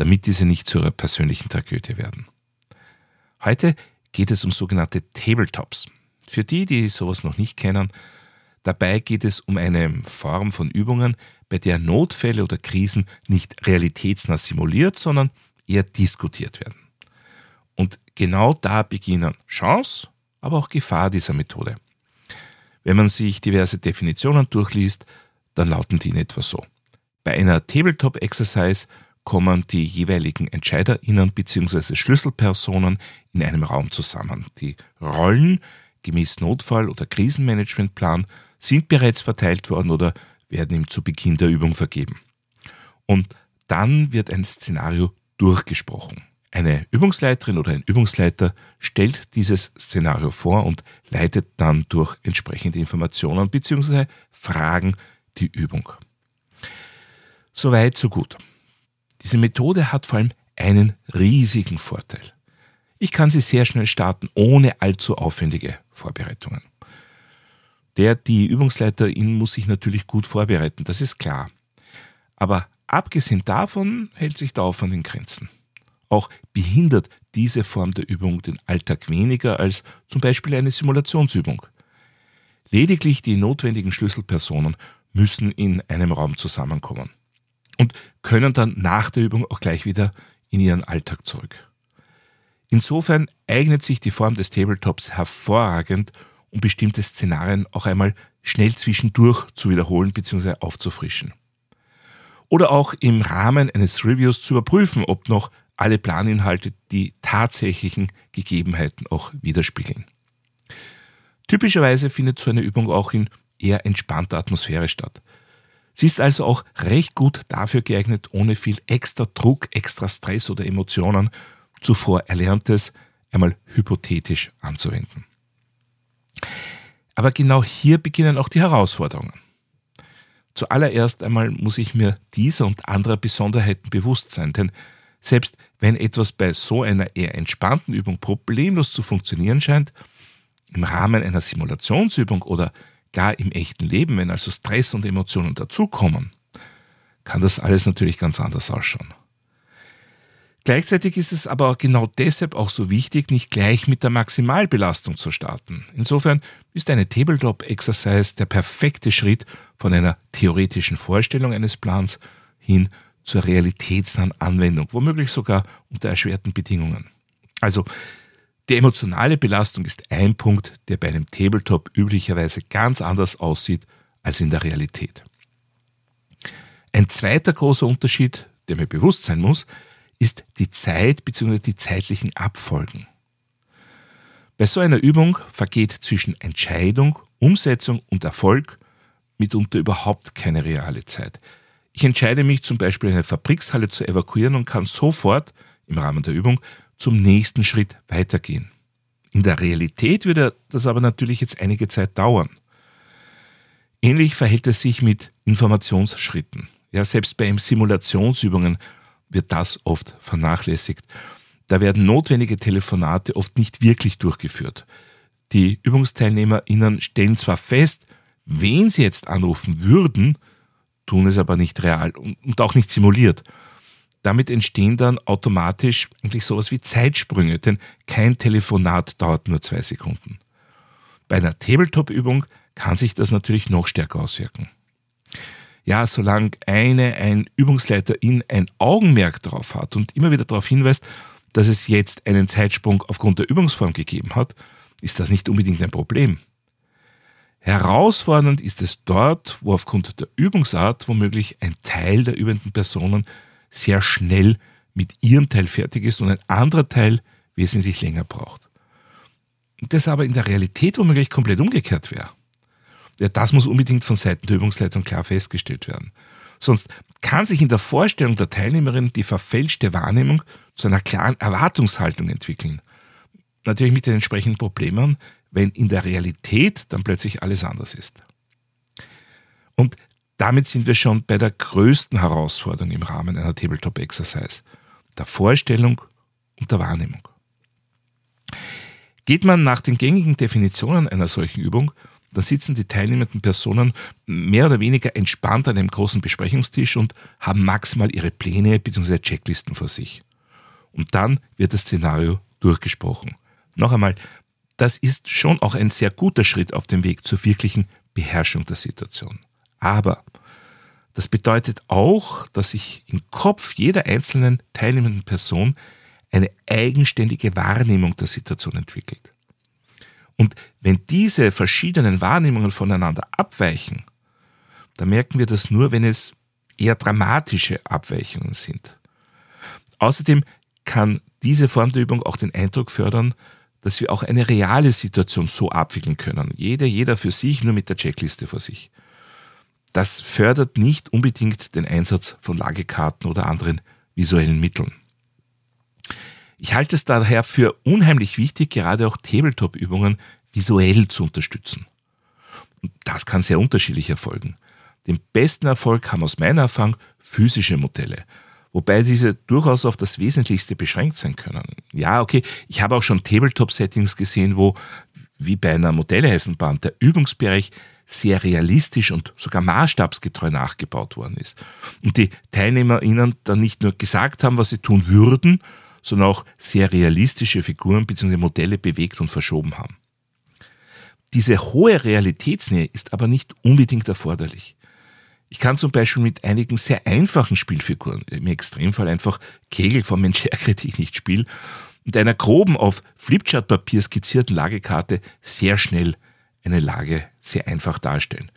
damit diese nicht zu ihrer persönlichen Tragödie werden. Heute geht es um sogenannte Tabletops. Für die, die sowas noch nicht kennen, dabei geht es um eine Form von Übungen, bei der Notfälle oder Krisen nicht realitätsnah simuliert, sondern eher diskutiert werden. Und genau da beginnen Chance, aber auch Gefahr dieser Methode. Wenn man sich diverse Definitionen durchliest, dann lauten die in etwa so. Bei einer Tabletop-Exercise kommen die jeweiligen EntscheiderInnen bzw. Schlüsselpersonen in einem Raum zusammen. Die Rollen gemäß Notfall- oder Krisenmanagementplan sind bereits verteilt worden oder werden ihm zu Beginn der Übung vergeben. Und dann wird ein Szenario durchgesprochen. Eine Übungsleiterin oder ein Übungsleiter stellt dieses Szenario vor und leitet dann durch entsprechende Informationen bzw. Fragen die Übung. Soweit, so gut. Diese Methode hat vor allem einen riesigen Vorteil. Ich kann sie sehr schnell starten, ohne allzu aufwendige Vorbereitungen. Der, die Übungsleiterin muss sich natürlich gut vorbereiten, das ist klar. Aber abgesehen davon hält sich der Aufwand in Grenzen. Auch behindert diese Form der Übung den Alltag weniger als zum Beispiel eine Simulationsübung. Lediglich die notwendigen Schlüsselpersonen müssen in einem Raum zusammenkommen und können dann nach der Übung auch gleich wieder in ihren Alltag zurück. Insofern eignet sich die Form des Tabletops hervorragend, um bestimmte Szenarien auch einmal schnell zwischendurch zu wiederholen bzw. aufzufrischen. Oder auch im Rahmen eines Reviews zu überprüfen, ob noch alle Planinhalte die tatsächlichen Gegebenheiten auch widerspiegeln. Typischerweise findet so eine Übung auch in eher entspannter Atmosphäre statt. Sie ist also auch recht gut dafür geeignet, ohne viel extra Druck, extra Stress oder Emotionen zuvor Erlerntes einmal hypothetisch anzuwenden. Aber genau hier beginnen auch die Herausforderungen. Zuallererst einmal muss ich mir dieser und anderer Besonderheiten bewusst sein, denn selbst wenn etwas bei so einer eher entspannten Übung problemlos zu funktionieren scheint, im Rahmen einer Simulationsübung oder gar im echten Leben, wenn also Stress und Emotionen dazukommen, kann das alles natürlich ganz anders ausschauen. Gleichzeitig ist es aber genau deshalb auch so wichtig, nicht gleich mit der Maximalbelastung zu starten. Insofern ist eine Tabletop-Exercise der perfekte Schritt von einer theoretischen Vorstellung eines Plans hin zur realitätsnahen Anwendung, womöglich sogar unter erschwerten Bedingungen. Also die emotionale Belastung ist ein Punkt, der bei einem Tabletop üblicherweise ganz anders aussieht als in der Realität. Ein zweiter großer Unterschied, der mir bewusst sein muss, ist die Zeit bzw. die zeitlichen Abfolgen. Bei so einer Übung vergeht zwischen Entscheidung, Umsetzung und Erfolg mitunter überhaupt keine reale Zeit. Ich entscheide mich zum Beispiel eine Fabrikshalle zu evakuieren und kann sofort im Rahmen der Übung zum nächsten Schritt weitergehen. In der Realität würde das aber natürlich jetzt einige Zeit dauern. Ähnlich verhält es sich mit Informationsschritten. Ja, selbst bei Simulationsübungen wird das oft vernachlässigt. Da werden notwendige Telefonate oft nicht wirklich durchgeführt. Die UbungsteilnehmerInnen stellen zwar fest, wen sie jetzt anrufen würden, tun es aber nicht real und auch nicht simuliert. Damit entstehen dann automatisch eigentlich sowas wie Zeitsprünge, denn kein Telefonat dauert nur zwei Sekunden. Bei einer Tabletop-Übung kann sich das natürlich noch stärker auswirken. Ja, solange eine, ein Übungsleiterin ein Augenmerk darauf hat und immer wieder darauf hinweist, dass es jetzt einen Zeitsprung aufgrund der Übungsform gegeben hat, ist das nicht unbedingt ein Problem. Herausfordernd ist es dort, wo aufgrund der Übungsart womöglich ein Teil der übenden Personen sehr schnell mit ihrem Teil fertig ist und ein anderer Teil wesentlich länger braucht. Das aber in der Realität womöglich komplett umgekehrt wäre. Ja, das muss unbedingt von Seiten der Übungsleitung klar festgestellt werden. Sonst kann sich in der Vorstellung der Teilnehmerin die verfälschte Wahrnehmung zu einer klaren Erwartungshaltung entwickeln. Natürlich mit den entsprechenden Problemen, wenn in der Realität dann plötzlich alles anders ist. Und damit sind wir schon bei der größten Herausforderung im Rahmen einer Tabletop-Exercise, der Vorstellung und der Wahrnehmung. Geht man nach den gängigen Definitionen einer solchen Übung, dann sitzen die teilnehmenden Personen mehr oder weniger entspannt an einem großen Besprechungstisch und haben maximal ihre Pläne bzw. Checklisten vor sich. Und dann wird das Szenario durchgesprochen. Noch einmal, das ist schon auch ein sehr guter Schritt auf dem Weg zur wirklichen Beherrschung der Situation. Aber das bedeutet auch, dass sich im Kopf jeder einzelnen teilnehmenden Person eine eigenständige Wahrnehmung der Situation entwickelt. Und wenn diese verschiedenen Wahrnehmungen voneinander abweichen, dann merken wir das nur, wenn es eher dramatische Abweichungen sind. Außerdem kann diese Form der Übung auch den Eindruck fördern, dass wir auch eine reale Situation so abwickeln können. Jeder, jeder für sich, nur mit der Checkliste vor sich. Das fördert nicht unbedingt den Einsatz von Lagekarten oder anderen visuellen Mitteln. Ich halte es daher für unheimlich wichtig, gerade auch Tabletop-Übungen visuell zu unterstützen. Und das kann sehr unterschiedlich erfolgen. Den besten Erfolg haben aus meiner Erfahrung physische Modelle wobei diese durchaus auf das Wesentlichste beschränkt sein können. Ja, okay, ich habe auch schon Tabletop-Settings gesehen, wo, wie bei einer Modelleisenbahn, der Übungsbereich sehr realistisch und sogar maßstabsgetreu nachgebaut worden ist. Und die TeilnehmerInnen dann nicht nur gesagt haben, was sie tun würden, sondern auch sehr realistische Figuren bzw. Modelle bewegt und verschoben haben. Diese hohe Realitätsnähe ist aber nicht unbedingt erforderlich. Ich kann zum Beispiel mit einigen sehr einfachen Spielfiguren, im Extremfall einfach Kegel vom Menschärgre, die ich nicht spiele, und einer groben auf Flipchartpapier skizzierten Lagekarte sehr schnell eine Lage sehr einfach darstellen.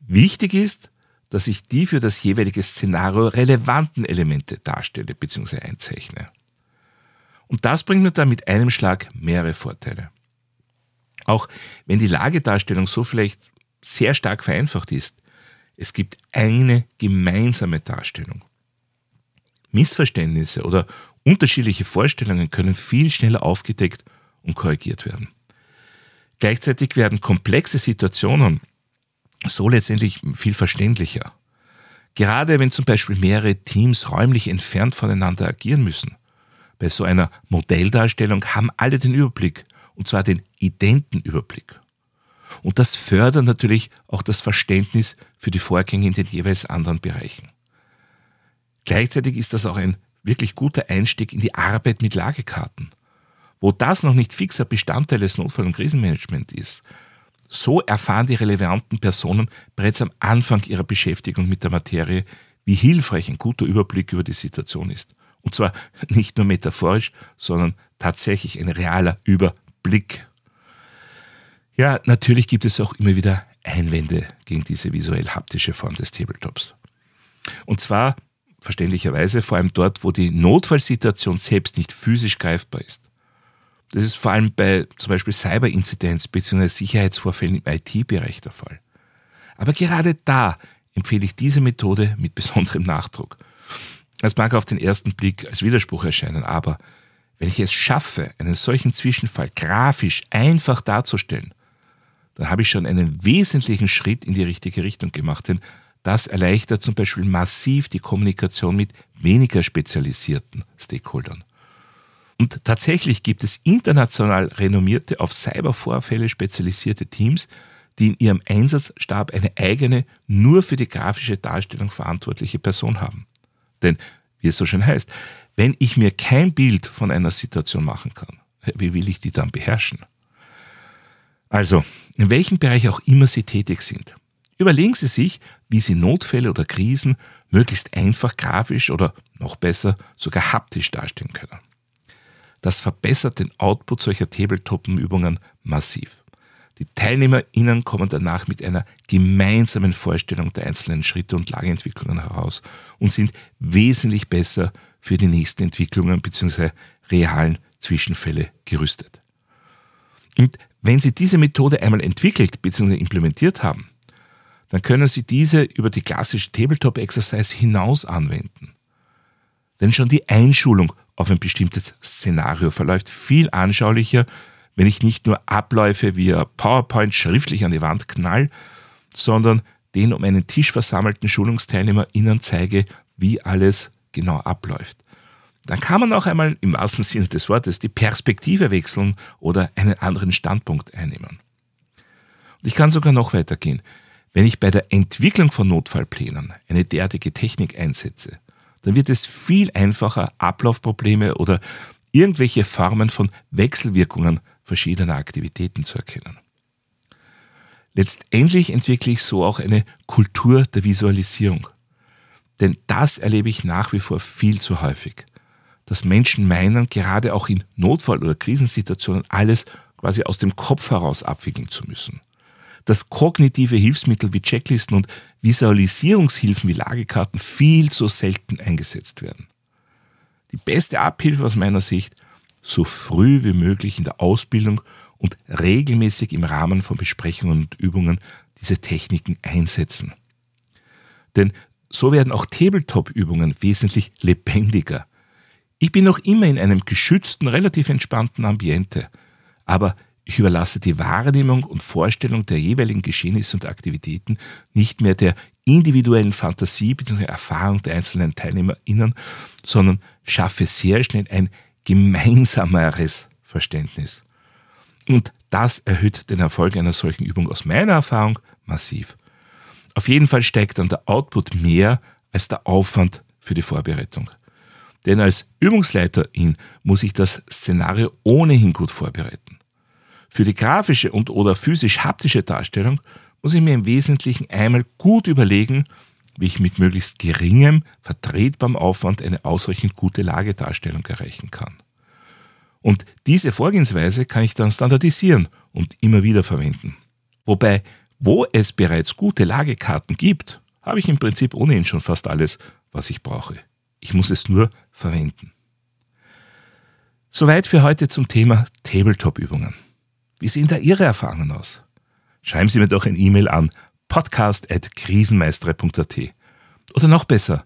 Wichtig ist, dass ich die für das jeweilige Szenario relevanten Elemente darstelle bzw. einzeichne. Und das bringt mir dann mit einem Schlag mehrere Vorteile. Auch wenn die Lagedarstellung so vielleicht sehr stark vereinfacht ist, es gibt eine gemeinsame Darstellung. Missverständnisse oder unterschiedliche Vorstellungen können viel schneller aufgedeckt und korrigiert werden. Gleichzeitig werden komplexe Situationen so letztendlich viel verständlicher. Gerade wenn zum Beispiel mehrere Teams räumlich entfernt voneinander agieren müssen. Bei so einer Modelldarstellung haben alle den Überblick, und zwar den identen Überblick. Und das fördert natürlich auch das Verständnis für die Vorgänge in den jeweils anderen Bereichen. Gleichzeitig ist das auch ein wirklich guter Einstieg in die Arbeit mit Lagekarten. Wo das noch nicht fixer Bestandteil des Notfall- und Krisenmanagements ist, so erfahren die relevanten Personen bereits am Anfang ihrer Beschäftigung mit der Materie, wie hilfreich ein guter Überblick über die Situation ist. Und zwar nicht nur metaphorisch, sondern tatsächlich ein realer Überblick. Ja, natürlich gibt es auch immer wieder Einwände gegen diese visuell-haptische Form des Tabletops. Und zwar verständlicherweise vor allem dort, wo die Notfallsituation selbst nicht physisch greifbar ist. Das ist vor allem bei zum Beispiel Cyberinzidenz bzw. Sicherheitsvorfällen im IT-Bereich der Fall. Aber gerade da empfehle ich diese Methode mit besonderem Nachdruck. Es mag auf den ersten Blick als Widerspruch erscheinen, aber wenn ich es schaffe, einen solchen Zwischenfall grafisch einfach darzustellen, dann habe ich schon einen wesentlichen Schritt in die richtige Richtung gemacht. Denn das erleichtert zum Beispiel massiv die Kommunikation mit weniger spezialisierten Stakeholdern. Und tatsächlich gibt es international renommierte, auf Cybervorfälle spezialisierte Teams, die in ihrem Einsatzstab eine eigene, nur für die grafische Darstellung verantwortliche Person haben. Denn, wie es so schön heißt, wenn ich mir kein Bild von einer Situation machen kann, wie will ich die dann beherrschen? Also, in welchem Bereich auch immer Sie tätig sind, überlegen Sie sich, wie Sie Notfälle oder Krisen möglichst einfach grafisch oder noch besser sogar haptisch darstellen können. Das verbessert den Output solcher Tabletop-Übungen massiv. Die TeilnehmerInnen kommen danach mit einer gemeinsamen Vorstellung der einzelnen Schritte und Lageentwicklungen heraus und sind wesentlich besser für die nächsten Entwicklungen bzw. realen Zwischenfälle gerüstet. Und wenn Sie diese Methode einmal entwickelt bzw. implementiert haben, dann können Sie diese über die klassische Tabletop-Exercise hinaus anwenden. Denn schon die Einschulung auf ein bestimmtes Szenario verläuft viel anschaulicher, wenn ich nicht nur Abläufe via PowerPoint schriftlich an die Wand knall, sondern den um einen Tisch versammelten SchulungsteilnehmerInnen zeige, wie alles genau abläuft. Dann kann man auch einmal im wahrsten Sinne des Wortes die Perspektive wechseln oder einen anderen Standpunkt einnehmen. Und ich kann sogar noch weitergehen. Wenn ich bei der Entwicklung von Notfallplänen eine derartige Technik einsetze, dann wird es viel einfacher, Ablaufprobleme oder irgendwelche Formen von Wechselwirkungen verschiedener Aktivitäten zu erkennen. Letztendlich entwickle ich so auch eine Kultur der Visualisierung. Denn das erlebe ich nach wie vor viel zu häufig, dass Menschen meinen, gerade auch in Notfall- oder Krisensituationen alles quasi aus dem Kopf heraus abwickeln zu müssen dass kognitive Hilfsmittel wie Checklisten und Visualisierungshilfen wie Lagekarten viel zu selten eingesetzt werden. Die beste Abhilfe aus meiner Sicht, so früh wie möglich in der Ausbildung und regelmäßig im Rahmen von Besprechungen und Übungen diese Techniken einsetzen. Denn so werden auch Tabletop-Übungen wesentlich lebendiger. Ich bin noch immer in einem geschützten, relativ entspannten Ambiente, aber ich überlasse die Wahrnehmung und Vorstellung der jeweiligen Geschehnisse und Aktivitäten nicht mehr der individuellen Fantasie bzw. Erfahrung der einzelnen TeilnehmerInnen, sondern schaffe sehr schnell ein gemeinsameres Verständnis. Und das erhöht den Erfolg einer solchen Übung aus meiner Erfahrung massiv. Auf jeden Fall steigt dann der Output mehr als der Aufwand für die Vorbereitung. Denn als Übungsleiterin muss ich das Szenario ohnehin gut vorbereiten. Für die grafische und oder physisch-haptische Darstellung muss ich mir im Wesentlichen einmal gut überlegen, wie ich mit möglichst geringem, vertretbarem Aufwand eine ausreichend gute Lagedarstellung erreichen kann. Und diese Vorgehensweise kann ich dann standardisieren und immer wieder verwenden. Wobei, wo es bereits gute Lagekarten gibt, habe ich im Prinzip ohnehin schon fast alles, was ich brauche. Ich muss es nur verwenden. Soweit für heute zum Thema Tabletop-Übungen. Wie sehen da Ihre Erfahrungen aus? Schreiben Sie mir doch ein E-Mail an podcast.krisenmeistere.at. Oder noch besser,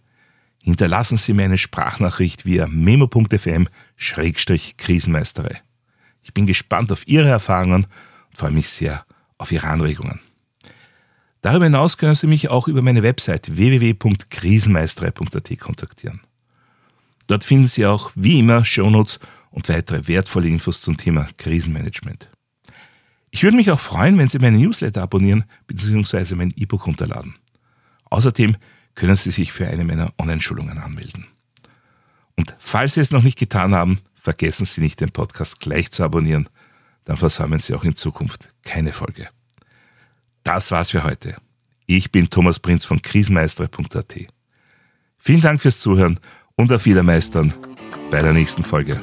hinterlassen Sie mir eine Sprachnachricht via memo.fm-krisenmeistere. Ich bin gespannt auf Ihre Erfahrungen und freue mich sehr auf Ihre Anregungen. Darüber hinaus können Sie mich auch über meine Website www.krisenmeistere.at kontaktieren. Dort finden Sie auch wie immer Shownotes und weitere wertvolle Infos zum Thema Krisenmanagement. Ich würde mich auch freuen, wenn Sie meinen Newsletter abonnieren bzw. mein E-Book runterladen. Außerdem können Sie sich für eine meiner Online-Schulungen anmelden. Und falls Sie es noch nicht getan haben, vergessen Sie nicht, den Podcast gleich zu abonnieren. Dann versäumen Sie auch in Zukunft keine Folge. Das war's für heute. Ich bin Thomas Prinz von krisenmeistere.at. Vielen Dank fürs Zuhören und auf Wiedermeistern bei der nächsten Folge.